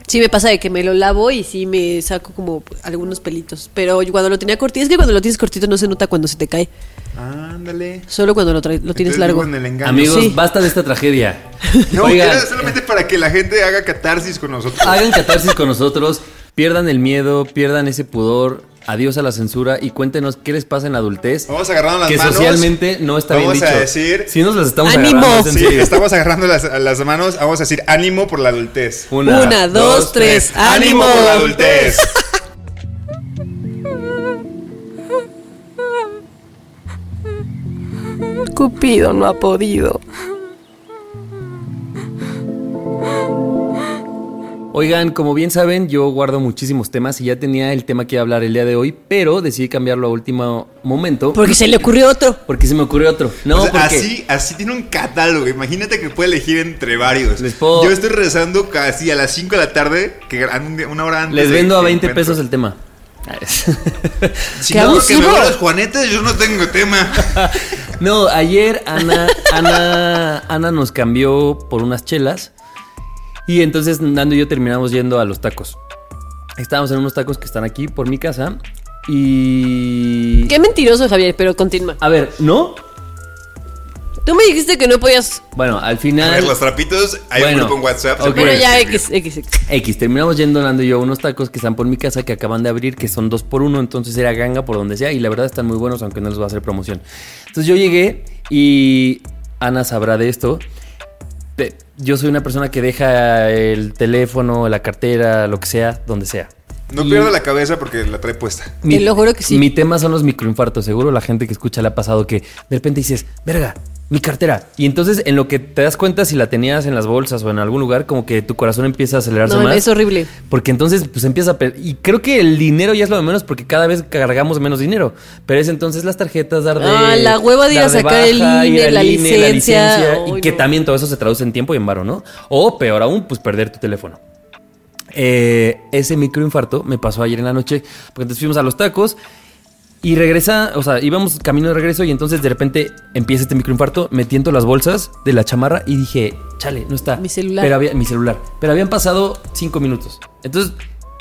sí me pasa de que me lo lavo y sí me saco como algunos pelitos. Pero yo cuando lo tenía cortito, es que cuando lo tienes cortito no se nota cuando se te cae. Ándale. Solo cuando lo, lo tienes largo. Amigos, Sí. basta de esta tragedia. No, Oigan, era solamente para que la gente haga catarsis con nosotros. hagan catarsis con nosotros, pierdan el miedo, pierdan ese pudor, adiós a la censura y cuéntenos qué les pasa en la adultez. Vamos agarrando las que manos. socialmente no está Vamos bien a dicho. decir- Si nos las estamos ¡Ánimo! agarrando, Sí, estamos agarrando las, las manos. Vamos a decir ánimo por la adultez. Una, dos, tres. ¡Ánimo! por la adultez. Cupido no ha podido. Oigan, como bien saben, yo guardo muchísimos temas y ya tenía el tema que iba a hablar el día de hoy, pero decidí cambiarlo a último momento Porque se le ocurrió otro. porque se me ocurrió otro. No, O sea, porque así, así tiene un catálogo. Imagínate que puede elegir entre varios. Les puedo- Yo estoy rezando casi a las 5 de la tarde, que una hora antes. les vendo a de 20 encuentro. pesos el tema. Si ¡Qué no, que me abusivo! voy a los juanetes, yo no tengo tema. No, ayer Ana, Ana, Ana nos cambió por unas chelas. Y entonces Nando y yo terminamos yendo a los tacos. Estábamos en unos tacos que están aquí por mi casa. Y. Qué mentiroso, Javier, pero continúa. A ver, ¿no? Tú me dijiste que no podías. Bueno, al A final. ver, los trapitos, hay Bueno, un grupo en WhatsApp. se ok. puede Bueno, ya. X, X, X. X, terminamos yendo Nando y yo a unos tacos que están por mi casa que acaban de abrir, que son dos por uno, entonces era ganga por donde sea, y la verdad están muy buenos, aunque no les voy a hacer promoción. Entonces yo llegué y Ana sabrá de esto. Yo soy una persona que deja el teléfono, la cartera, lo que sea, donde sea. No Y pierda la cabeza porque la trae puesta. Te lo juro que sí. Mi tema son los microinfartos. Seguro la gente que escucha le ha pasado que de repente dices, verga, mi cartera. Y entonces en lo que te das cuenta si la tenías en las bolsas o en algún lugar, como que tu corazón empieza a acelerarse No, más. es horrible. Porque entonces pues empieza a... Y creo que el dinero ya es lo de menos porque cada vez cargamos menos dinero. Pero es entonces las tarjetas, dar de... Ah, la hueva de ir a sacar el baja, ir INE, la INE, licencia. y que también todo eso se traduce en tiempo y en varo, ¿no? O peor aún, pues perder tu teléfono. Eh, ese microinfarto me pasó ayer en la noche, porque entonces fuimos a los tacos y regresa, o sea, íbamos camino de regreso y entonces de repente empieza este microinfarto, me tiento las bolsas de la chamarra y dije, chale, no está. Mi celular. Pero había, mi celular. Pero habían pasado cinco minutos. Entonces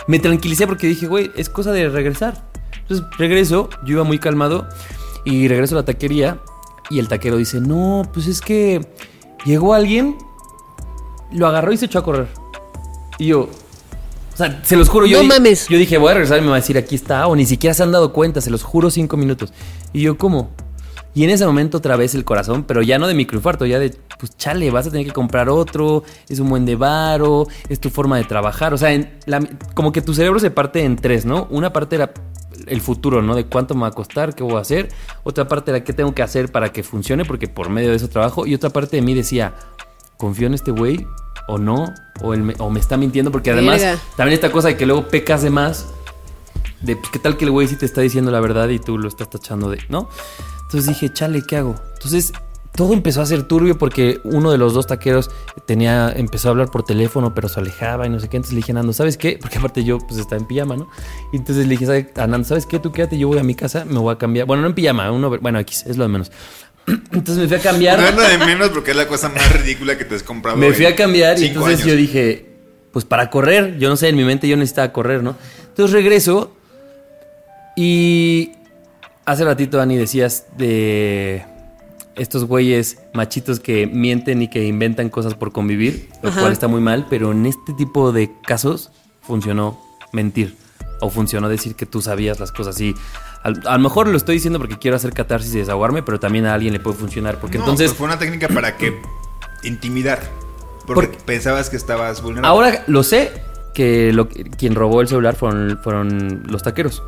me tranquilicé porque dije, güey, es cosa de regresar. Entonces regreso, yo iba muy calmado y regreso a la taquería y el taquero dice, no, pues es que llegó alguien, lo agarró y se echó a correr. Y yo, o sea, se los juro, yo, No mames. yo dije, voy a regresar y me va a decir, aquí está, o ni siquiera se han dado cuenta, se los juro cinco minutos. Y yo, ¿cómo? Y en ese momento otra vez el corazón, pero ya no de microinfarto, ya de, pues chale, vas a tener que comprar otro, es un buen de varo, es tu forma de trabajar. O sea, en la- como que tu cerebro se parte en tres, ¿no? Una parte era el futuro, ¿no? De cuánto me va a costar, qué voy a hacer. Otra parte era qué tengo que hacer para que funcione, porque por medio de eso trabajo. Y otra parte de mí decía, confío en este güey o no, o, me, o me está mintiendo, porque además Verga. también esta cosa de que luego pecas de más, de pues, qué tal que el güey sí te está diciendo la verdad y tú lo estás tachando de, ¿no? Entonces dije, chale, ¿qué hago? Entonces todo empezó a ser turbio porque uno de los dos taqueros tenía, empezó a hablar por teléfono, pero se alejaba y no sé qué. Entonces le dije a Nando, ¿sabes qué? Porque aparte yo pues estaba en pijama, ¿no? Y entonces le dije ¿sabe- a Nando, ¿sabes qué? Tú quédate, yo voy a mi casa, me voy a cambiar. Bueno, no en pijama, uno, bueno, X, es lo de menos. Entonces me fui a cambiar. No es de menos porque es la cosa más ridícula que te has comprado. Me fui a cambiar y entonces años. yo dije, pues para correr, yo no sé, en mi mente yo necesitaba correr, ¿no? Entonces regreso y hace ratito, Dani, decías de estos güeyes machitos que mienten y que inventan cosas por convivir, lo Ajá. cual está muy mal, pero en este tipo de casos funcionó mentir o funcionó decir que tú sabías las cosas y a lo mejor lo estoy diciendo porque quiero hacer catarsis y desahogarme, pero también a alguien le puede funcionar porque No, entonces pues fue una técnica para que intimidar. Porque Porque- pensabas que estabas vulnerable. Ahora lo sé que lo, quien robó el celular fueron, fueron los taqueros.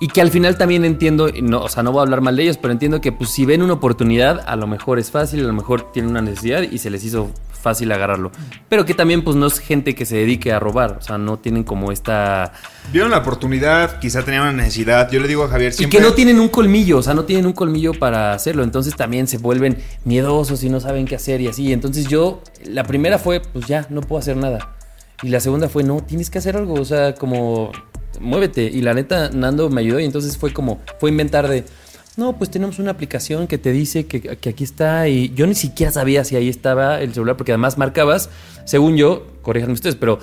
Y que al final también entiendo, no, o sea, no voy a hablar mal de ellos, pero entiendo que pues si ven una oportunidad, a lo mejor es fácil, a lo mejor tienen una necesidad y se les hizo fácil agarrarlo. Pero que también pues no es gente que se dedique a robar, o sea, no tienen como esta... Vieron la oportunidad, quizá tenían una necesidad. Yo le digo a Javier Y siempre. que no tienen un colmillo, o sea, no tienen un colmillo para hacerlo. Entonces también se vuelven miedosos y no saben qué hacer y así. Entonces yo, la primera fue, pues ya, no puedo hacer nada. Y la segunda fue, no, tienes que hacer algo, o sea, como, muévete. Y la neta, Nando me ayudó y entonces fue como, fue inventar de, no, pues tenemos una aplicación que te dice que, que aquí está. Y yo ni siquiera sabía si ahí estaba el celular, porque además marcabas, según yo, corríjanme ustedes, pero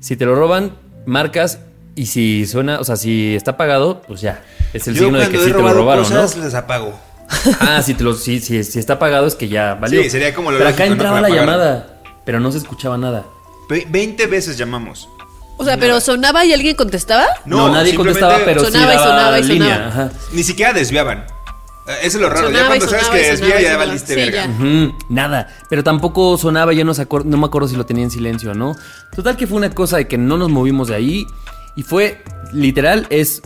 si te lo roban, marcas. Y si suena, o sea, si está apagado, pues ya. Es el Yo signo de que sí te lo robaron, cosas, ¿no? les apago. Ah, si, te lo, si, si, si está apagado es que ya valió. Sí, sería como lo Pero acá entraba la apagar. llamada, pero no se escuchaba nada. Ve- 20 veces llamamos. O sea, pero sonaba y alguien contestaba. No, nadie simplemente contestaba, pero Sonaba sí y daba sonaba y línea. sonaba. Ajá. Ni siquiera desviaban. Eh, Eso es lo raro. Sonaba ya y cuando sabes sonaba que y desvía, sonaba y ya sonaba. valiste Sí, verga. ya. Ujú, nada, pero tampoco sonaba, yo no, se no me acuerdo si lo tenía en silencio o no. Total que fue una cosa de que no nos movimos de ahí y fue literal, es,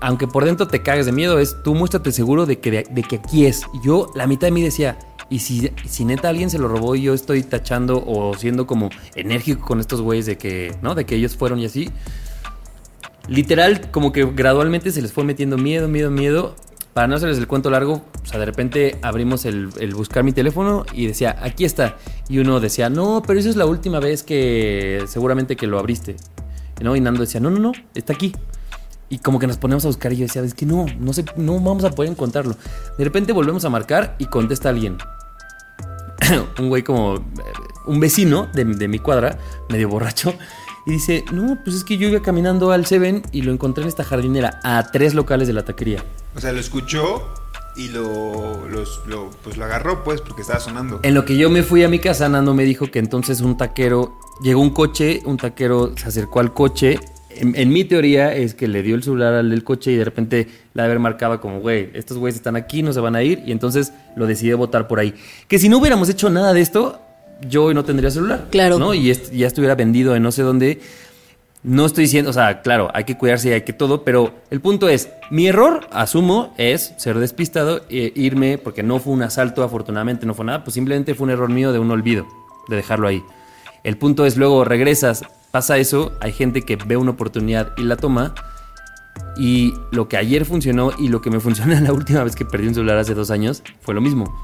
aunque por dentro te cagues de miedo, es tú muéstrate seguro de que, de, de que aquí es. Y Yo, la mitad de mí decía, y si, si neta alguien se lo robó y yo estoy tachando o siendo como enérgico con estos güeyes de que, ¿no? De que ellos fueron y así. Literal, como que gradualmente se les fue metiendo miedo, miedo, miedo. Para no hacerles el cuento largo, o sea, de repente abrimos el, el buscar mi teléfono y decía, aquí está. Y uno decía, no, pero esa es la última vez que seguramente que lo abriste. ¿no? Y Nando decía, no, no, no, está aquí. Y como que nos ponemos a buscar y yo decía, es que no, no sé, no vamos a poder encontrarlo. De repente volvemos a marcar y contesta alguien. un güey como, un vecino de, de mi cuadra, medio borracho, y dice, no, pues es que yo iba caminando al Seven y lo encontré en esta jardinera a tres locales de la taquería. O sea, lo escuchó y lo, los- lo, pues lo agarró, pues, porque estaba sonando. En lo que yo me fui a mi casa, Nando me dijo que entonces un taquero, llegó un coche, un taquero se acercó al coche. En, en mi teoría es que le dio el celular al del coche y de repente la haber marcaba como, güey, estos güeyes están aquí, no se van a ir. Y entonces lo decidí votar por ahí. Que si no hubiéramos hecho nada de esto, yo hoy no tendría celular. Claro. ¿no? Y est- ya estuviera vendido en no sé dónde. No estoy diciendo, o sea, claro, hay que cuidarse y hay que todo, pero el punto es, mi error, asumo, es ser despistado e irme, porque no fue un asalto, afortunadamente no fue nada, pues simplemente fue un error mío de un olvido, de dejarlo ahí. El punto es, luego regresas, pasa eso, hay gente que ve una oportunidad y la toma, y lo que ayer funcionó y lo que me funcionó la última vez que perdí un celular hace dos años fue lo mismo.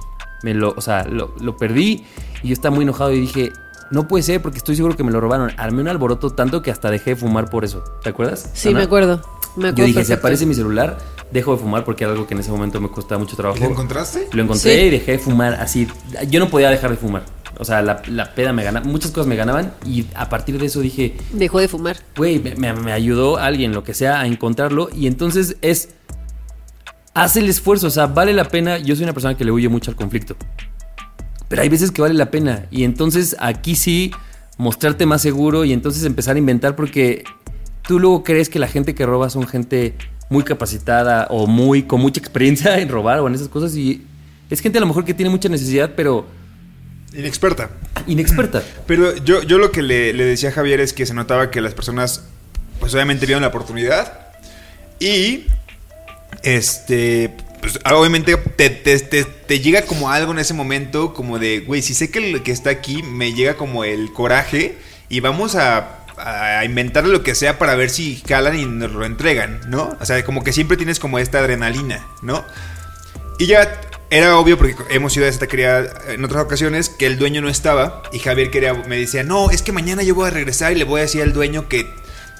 Me lo, o sea, lo, lo perdí y yo estaba muy enojado y dije, no puede ser porque estoy seguro que me lo robaron. Armé un alboroto tanto que hasta dejé de fumar por eso. ¿Te acuerdas? Sí, Ana? me acuerdo. Me acuerdo Yo dije, si aparece mi celular, dejo de fumar porque era algo que en ese momento me costaba mucho trabajo. ¿Lo encontraste? Lo encontré Sí. y dejé de fumar así. Yo no podía dejar de fumar. O sea, la, la peda me ganaba, muchas cosas me ganaban y a partir de eso dije, Dejó de fumar. güey, me, me- me ayudó alguien, lo que sea, a encontrarlo. Y entonces es. Haz el esfuerzo, o sea, vale la pena. Yo soy una persona que le huye mucho al conflicto. Pero hay veces que vale la pena. Y entonces aquí sí, mostrarte más seguro y entonces empezar a inventar porque tú luego crees que la gente que roba son gente muy capacitada o muy con mucha experiencia en robar o en esas cosas. Y es gente a lo mejor que tiene mucha necesidad, pero Inexperta. inexperta. Pero yo, yo lo que le, le decía a Javier es que se notaba que las personas, pues obviamente vieron la oportunidad. Y, este, pues obviamente te, te- te- te llega como algo en ese momento, como de, güey, si sé que el que está aquí me llega como el coraje y vamos a, a inventar lo que sea para ver si jalan y nos lo entregan, ¿no? O sea, como que siempre tienes como esta adrenalina, ¿no? Y ya era obvio, porque hemos ido a esta taquería en otras ocasiones, que el dueño no estaba. Y Javier quería, me decía, no, es que mañana yo voy a regresar y le voy a decir al dueño que,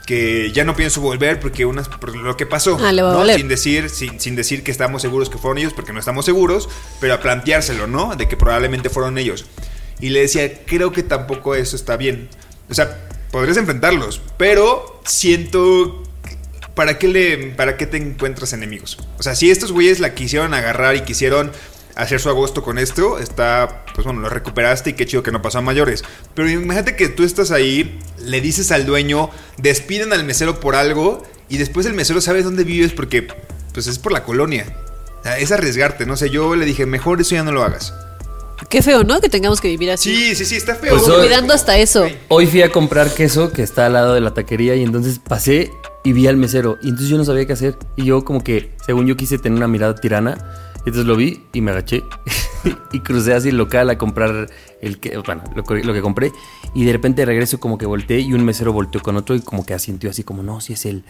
que ya no pienso volver porque unas, por lo que pasó. Ah, ¿no? Sin decir, sin, sin decir que estamos seguros que fueron ellos, porque no estamos seguros, pero a planteárselo, ¿no? De que probablemente fueron ellos. Y le decía, creo que tampoco eso está bien. O sea, podrías enfrentarlos, pero siento ¿para qué, le, ¿para qué te encuentras enemigos? O sea, si estos güeyes la quisieron agarrar y quisieron hacer su agosto con esto, está, pues bueno, lo recuperaste y qué chido que no pasó a mayores. Pero imagínate que tú estás ahí, le dices al dueño, despiden al mesero por algo y después el mesero sabe dónde vives porque, pues es por la colonia. O sea, Es arriesgarte, no sé, yo le dije, mejor eso ya no lo hagas. Qué feo, ¿no? Que tengamos que vivir así. Sí, sí, sí, está feo. Pues hoy- cuidando hasta eso. Hoy fui a comprar queso que está al lado de la taquería y entonces pasé y vi al mesero y entonces yo no sabía qué hacer y yo como que según yo quise tener una mirada tirana entonces lo vi y me agaché y crucé así el local a comprar el que bueno lo, que- lo que compré y de repente regreso como que volteé y un mesero volteó con otro y como que asintió así como no si es él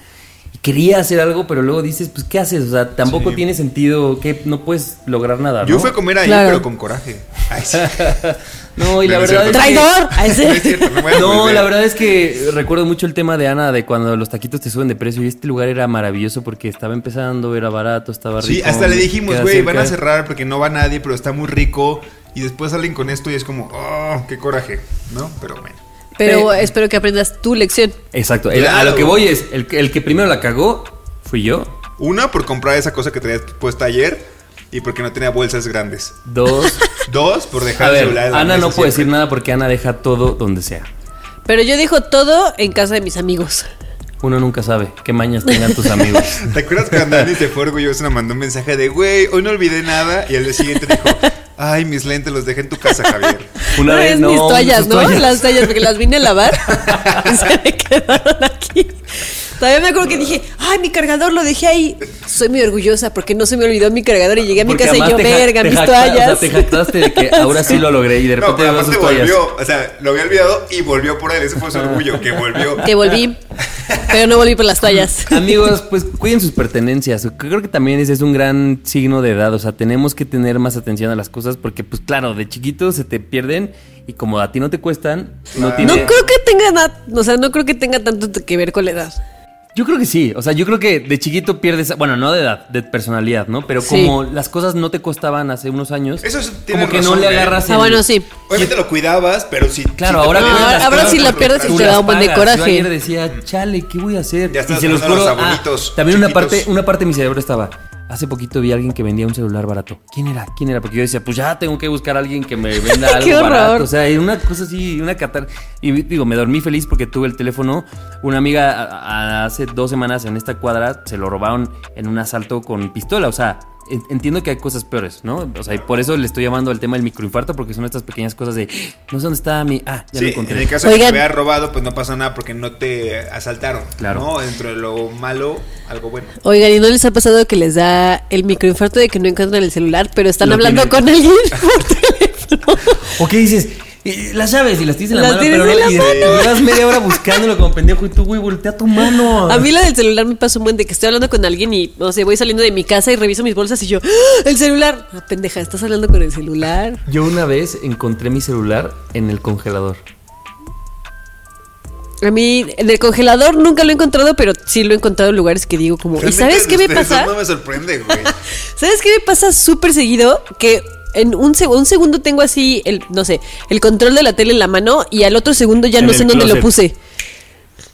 y quería hacer algo pero luego dices pues qué haces o sea tampoco Sí. tiene sentido que no puedes lograr nada Yo ¿no? fui a comer ahí, Claro. pero con coraje. Ay, sí. no y la No, no es verdad es ¡Traidor! A ese- No es cierto, no voy a No, volver. la verdad es que recuerdo mucho el tema de Ana de cuando los taquitos te suben de precio y este lugar era maravilloso porque estaba empezando, era barato, estaba rico. Sí, hasta le dijimos, güey, van a cerrar porque no va nadie, pero está muy rico. Y después salen con esto y es como, oh, qué coraje, ¿no? Pero bueno. Pero espero que aprendas tu lección. Exacto, el- a lo que voy es, el, que- el que primero la cagó fui yo. Una, por comprar esa cosa que traías puesta ayer y porque no tenía bolsas grandes. Dos. Dos, por dejar a el ver, celular en la Ana mesa no puede decir siempre. nada porque Ana deja todo donde sea. Pero yo dijo todo en casa de mis amigos. Uno nunca sabe qué mañas tengan tus amigos. ¿Te acuerdas cuando Dani se fue orgulloso? Nos mandó un mensaje de, güey, hoy no olvidé nada. Y al día siguiente dijo, ay, mis lentes los dejé en tu casa, Javier. Una No, vez es no, mis toallas, sus ¿no? toallas. Las toallas, porque las vine a lavar se me quedaron aquí. Todavía me acuerdo que dije, ay, mi cargador lo dejé ahí. Soy muy orgullosa porque no se me olvidó mi cargador y llegué a mi Porque casa y yo, verga, mis toallas. O sea, te jactaste de que ahora sí lo logré y de No, repente toallas. volvió. O sea, lo había olvidado y volvió por él. Ese fue su orgullo, que volvió. Que volví. Pero no volví por las toallas. Amigos, pues cuiden sus pertenencias. Creo que también ese es un gran signo de edad. O sea, tenemos que tener más atención a las cosas porque, pues claro, de chiquitos se te pierden y como a ti no te cuestan, no Claro. tiene... No creo que tenga nada, o sea, no creo que tenga tanto que ver con la edad. Yo creo que sí. O sea, yo creo que de chiquito pierdes, bueno, no de edad, de personalidad, ¿no? Pero Sí. como las cosas no te costaban hace unos años, Eso tiene como que razón, no le ¿eh? agarras Ah, bueno, sí. Obviamente lo cuidabas, pero si. Claro, si ahora que ahora- ahora sí la pierdes y te da un buen de pagas. Yo coraje. ayer decía, chale, ¿qué voy a hacer? Ya estás y se los juro. ah, abuelitos también una parte, una parte de mi cerebro estaba. Hace poquito vi a alguien que vendía un celular barato. ¿Quién era? ¿Quién era? Porque yo decía, pues ya tengo que buscar a alguien que me venda algo ¡Qué horror! barato. O sea, era una cosa así, una catar. Y digo, me dormí feliz porque tuve el teléfono. Una amiga a- a- hace dos semanas en esta cuadra se lo robaron en un asalto con pistola. O sea, entiendo que hay cosas peores, ¿no? O sea, y por eso le estoy llamando al tema del microinfarto porque son estas pequeñas cosas de, no sé dónde está mi... Ah, ya lo Sí, encontré. en el caso de que te hubieras robado, pues no pasa nada porque no te asaltaron. Claro. ¿no? Dentro de lo malo, algo bueno. Oigan, ¿y no les ha pasado que les da el microinfarto de que no encuentran el celular, pero están Lo hablando tienen. con alguien por teléfono? ¿O qué dices? Las llaves y las tienes en la Las mano, tienes pero en no, la y mano. llevas media hora buscándolo como pendejo y tú, güey, voltea tu mano. A mí la del celular me pasa un buen de que estoy hablando con alguien y, no sé, voy saliendo de mi casa y reviso mis bolsas y yo, ¡Ah! el celular. Ah, pendeja, estás hablando con el celular. Yo una vez encontré mi celular en el congelador. A mí, en el congelador nunca lo he encontrado, pero sí lo he encontrado en lugares que digo como, ¿y sabes qué me pasa? No me sorprende, güey. ¿Sabes qué me pasa súper seguido? Que en un, seg- un segundo tengo así, el, no sé, el control de la tele en la mano y al otro segundo ya En no sé en dónde lo closet. puse.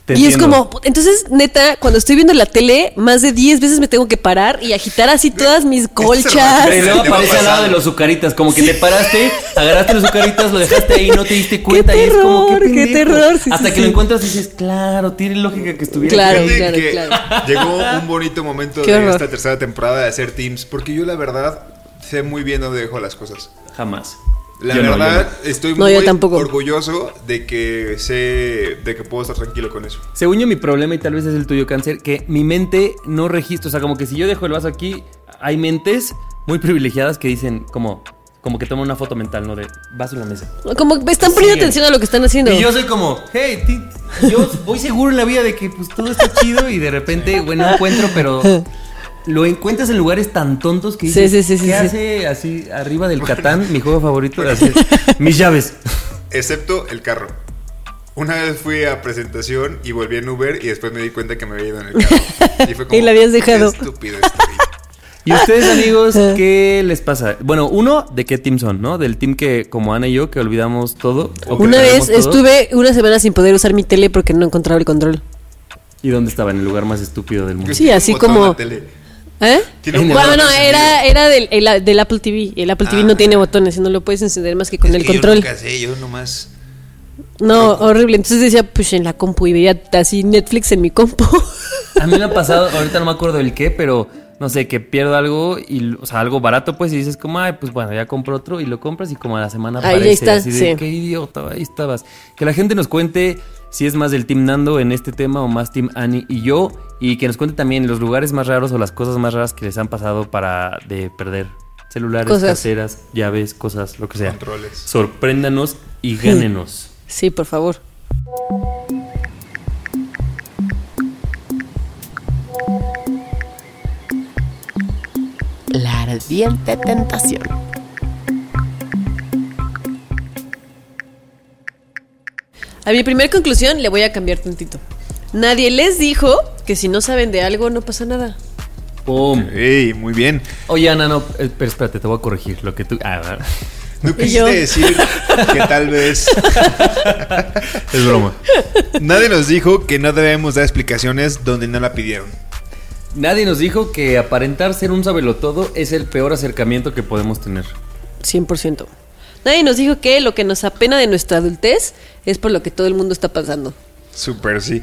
Te y es como, entonces, neta, cuando estoy viendo la tele, más de 10 veces me tengo que parar y agitar así todas mis colchas. Pero luego aparece al lado de los azucaritas, como que te paraste, agarraste los azucaritas, lo dejaste ahí, no te diste cuenta y es como terror, que qué terror, sí, Hasta sí, que lo encuentras y dices, claro, tiene lógica que estuviera Claro. aquí. Fíjate que claro. Llegó un bonito momento Qué de horror. esta tercera temporada de hacer teams, porque yo la verdad sé muy bien dónde dejo las cosas. Jamás. La Yo verdad, no. estoy No, muy tampoco. orgulloso de que sé, de que puedo estar tranquilo con eso. Según yo, mi problema, y tal vez es el tuyo, cáncer, que mi mente no registra. O sea, como que si yo dejo el vaso aquí, hay mentes muy privilegiadas que dicen, como, como que toman una foto mental, ¿no? De vaso en la mesa. Como que están poniendo atención a lo que están haciendo. Y yo soy como, hey, ti- yo voy seguro en la vida de que pues todo está chido y de repente, bueno, encuentro, pero lo encuentras en lugares tan tontos que dices, sí, sí, ¿qué sí, sí. hace así arriba del Catán, mi juego favorito? de hacer mis llaves. Excepto el carro. Una vez fui a presentación y volví en Uber y después me di cuenta que me había ido en el carro. Y fue como, Y la habías dejado. "Qué estúpido estoy". ¿Y ustedes, amigos, qué les pasa? Bueno, uno, ¿de qué team son, no? Del team que, como Ana y yo, que olvidamos todo. o Una vez todo. estuve una semana sin poder usar mi tele porque no encontraba el control. ¿Y dónde estaba? En el lugar más estúpido del mundo. Sí, así como- la tele. ¿Eh? Tiene un Bueno, no, era, era del, el- del Apple TV. El Apple TV Ah. no tiene botones y no lo puedes encender más que con Es el que control. Yo nunca sé, yo nomás. No, horrible. Entonces decía, pues en la compu y veía así Netflix en mi compu. A mí me ha pasado, ahorita no me acuerdo el qué, pero no sé, que pierdo algo, y, o sea, algo barato, pues, y dices como, ay, pues bueno, ya compro otro, y lo compras, y como a la semana Ahí aparece, está, así de, sí. qué idiota, ahí estabas. Que la gente nos cuente si es más del Team Nando en este tema, o más Team Annie y yo, y que nos cuente también los lugares más raros o las cosas más raras que les han pasado para de perder celulares, Cosas. carteras, llaves, cosas, lo que sea. Controles. Sorpréndanos y gánenos. sí, por favor. La ardiente tentación. A mi primera conclusión le voy a cambiar tantito. Nadie les dijo que si no saben de algo no pasa nada. ¡Pum! Ey, muy bien. Oye, Ana, no, eh, pero espérate, te voy a corregir lo que tú... Ah, ¿verdad? No quisiste decir que tal vez es broma. nadie nos dijo que no debemos dar explicaciones donde no la pidieron. Nadie nos dijo que aparentar ser un sabelotodo es el peor acercamiento que podemos tener. 100%. Nadie nos dijo que lo que nos apena de nuestra adultez es por lo que todo el mundo está pasando. Súper, sí.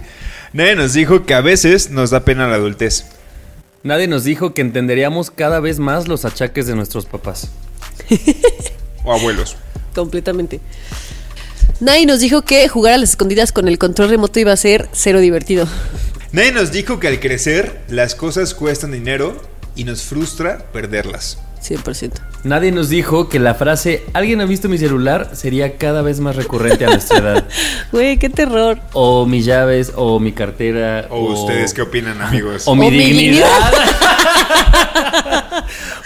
Nadie nos dijo que a veces nos da pena la adultez. Nadie nos dijo que entenderíamos cada vez más los achaques de nuestros papás. O abuelos. Completamente. Nadie nos dijo que jugar a las escondidas con el control remoto iba a ser cero divertido. Nadie nos dijo que al crecer las cosas cuestan dinero y nos frustra perderlas. 100%. Nadie nos dijo que la frase ¿Alguien ha visto mi celular? sería cada vez más recurrente a nuestra edad. Güey, qué terror. O mis llaves, o mi cartera. ¿O ustedes qué opinan, amigos? O mi O mi dignidad.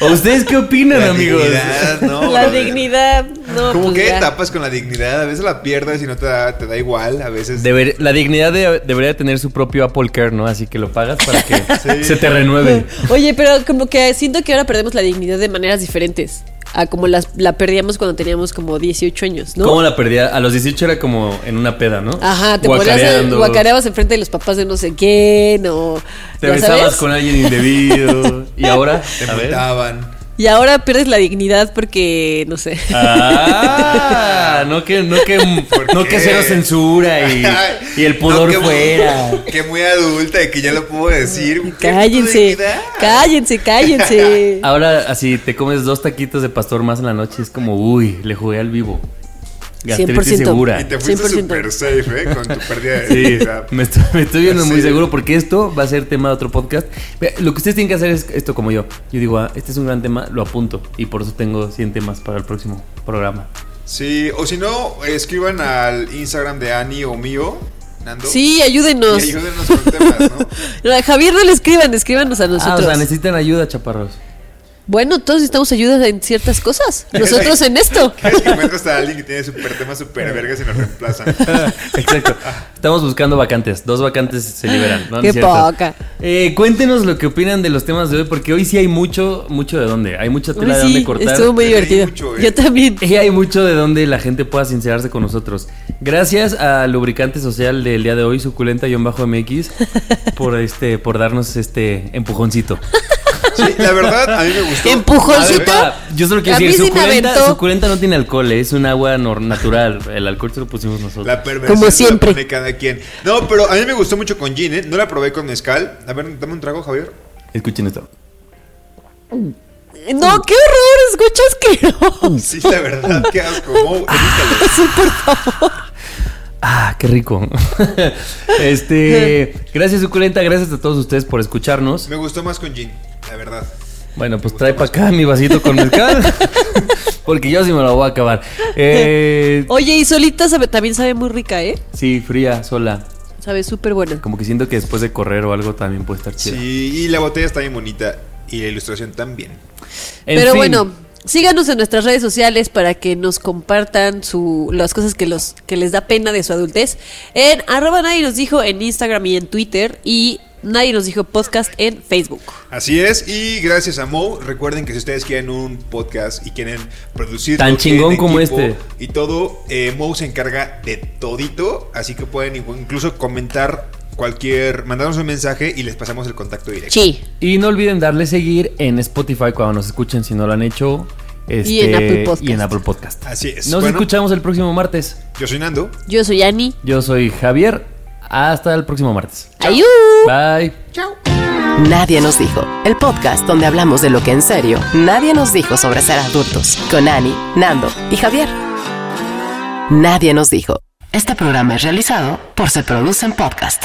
¿O ustedes qué opinan, La amigos? dignidad, ¿no, la brother? dignidad. No, ¿Cómo pues que ya. tapas con la dignidad? A veces la pierdes y no te da, te da igual. A veces. Deber- la dignidad de- debería tener su propio Apple Care, ¿no? Así que lo pagas para que Sí. se te renueve. Oye, pero como que siento que ahora perdemos la dignidad de maneras diferentes. A como las, la perdíamos cuando teníamos como 18 años, ¿no? ¿Cómo la perdía? A los 18 era como en una peda, ¿no? Ajá, te ponías Guacareando. guacareabas enfrente de los papás de no sé quién o... Te ¿ya besabas sabes? con alguien indebido. ¿Y ahora? Te multaban. Y ahora pierdes la dignidad porque, no sé. Ah, no que, no que, no qué? que cero censura y, y el pudor No, que muy- fuera. Que muy adulta y que ya lo puedo decir. ¿Qué es tu Cállense, cállense, cállense. Ahora, así te comes dos taquitos de pastor más en la noche, es como, uy, le jugué al vivo. Gastritis 100%. segura. Y te fuiste 100%. super safe, ¿eh? Con tu pérdida de Sí, me estoy, me estoy viendo muy seguro porque esto va a ser tema de otro podcast. Lo que ustedes tienen que hacer es esto como yo. Yo digo, ah, este es un gran tema, lo apunto. Y por eso tengo 100 temas para el próximo programa. Sí, o si no, escriban al Instagram de Ani o mío, Nando. Sí, Y ayúdenos. ayúdenos con temas, ¿no? No, a Javier no le escriban, escríbanos a Ah, o nosotros. sea, necesitan ayuda, chaparros. Bueno, todos necesitamos ayuda en ciertas cosas. Nosotros en esto. ¿Quieres que encuentres a alguien que tiene super temas super vergas y nos reemplazan? Exacto. Estamos buscando vacantes. Dos vacantes se liberan. ¿no? ¿No Qué poca. Eh, cuéntenos lo que opinan de los temas de hoy, porque hoy sí hay mucho, mucho de dónde. Hay mucha tela Uy, de dónde sí, cortar. estuvo muy divertido. mucho, eh. Yo también. Y hay mucho de donde la gente pueda sincerarse con nosotros. Gracias al lubricante social del día de hoy, suculenta-mx, por este, por darnos este empujoncito. Sí, la verdad, a mí me gustó. Empujoncito. Yo solo quiero A mí decir, sí me suculenta, aventó. suculenta no tiene alcohol, eh, es un agua nor- natural. El alcohol se lo pusimos nosotros. La perversión Como se siempre. la pone cada quien. No, pero a mí me gustó mucho con gin, ¿eh? No la probé con mezcal. A ver, dame un trago, Javier. Escuchen esto. No, qué horror, escucha asqueroso. Sí, la verdad, qué asco. Mo, evítalo. Sí, por favor. Ah, qué rico. este, gracias suculenta, gracias a todos ustedes por escucharnos. Me gustó más con gin, la verdad. Bueno, pues trae para acá mi vasito con mezcal. Porque yo sí me lo voy a acabar. Eh, Oye, y solita sabe- también sabe muy rica, ¿eh? sí, fría, sola. Sabe súper buena. Como que siento que después de correr o algo también puede estar chido. Sí, y la botella está bien bonita. Y la ilustración también. En Pero fin, bueno, síganos en nuestras redes sociales para que nos compartan su, las cosas que, los, que les da pena de su adultez. En arroba nadie nos dijo en Instagram y en Twitter. Y nadie nos dijo podcast en Facebook. Así es, y gracias a Mo, recuerden que si ustedes quieren un podcast y quieren producir Tan chingón como este. y todo, eh, Mo se encarga de todito, así que pueden incluso comentar cualquier, mandarnos un mensaje y les pasamos el contacto directo. Sí. Y no olviden darle seguir en Spotify cuando nos escuchen si no lo han hecho. Este, Y en Apple Podcast. y en Apple Podcast. Así es. Nos Bueno. escuchamos el próximo martes. Yo soy Nando. Yo soy Ani. Yo soy Javier. Hasta el próximo martes. Ayú. Bye. Nadie nos dijo. El podcast donde hablamos de lo que en serio nadie nos dijo sobre ser adultos. Con Ani, Nando y Javier. Nadie nos dijo. Este programa es realizado por Se Producen Podcast.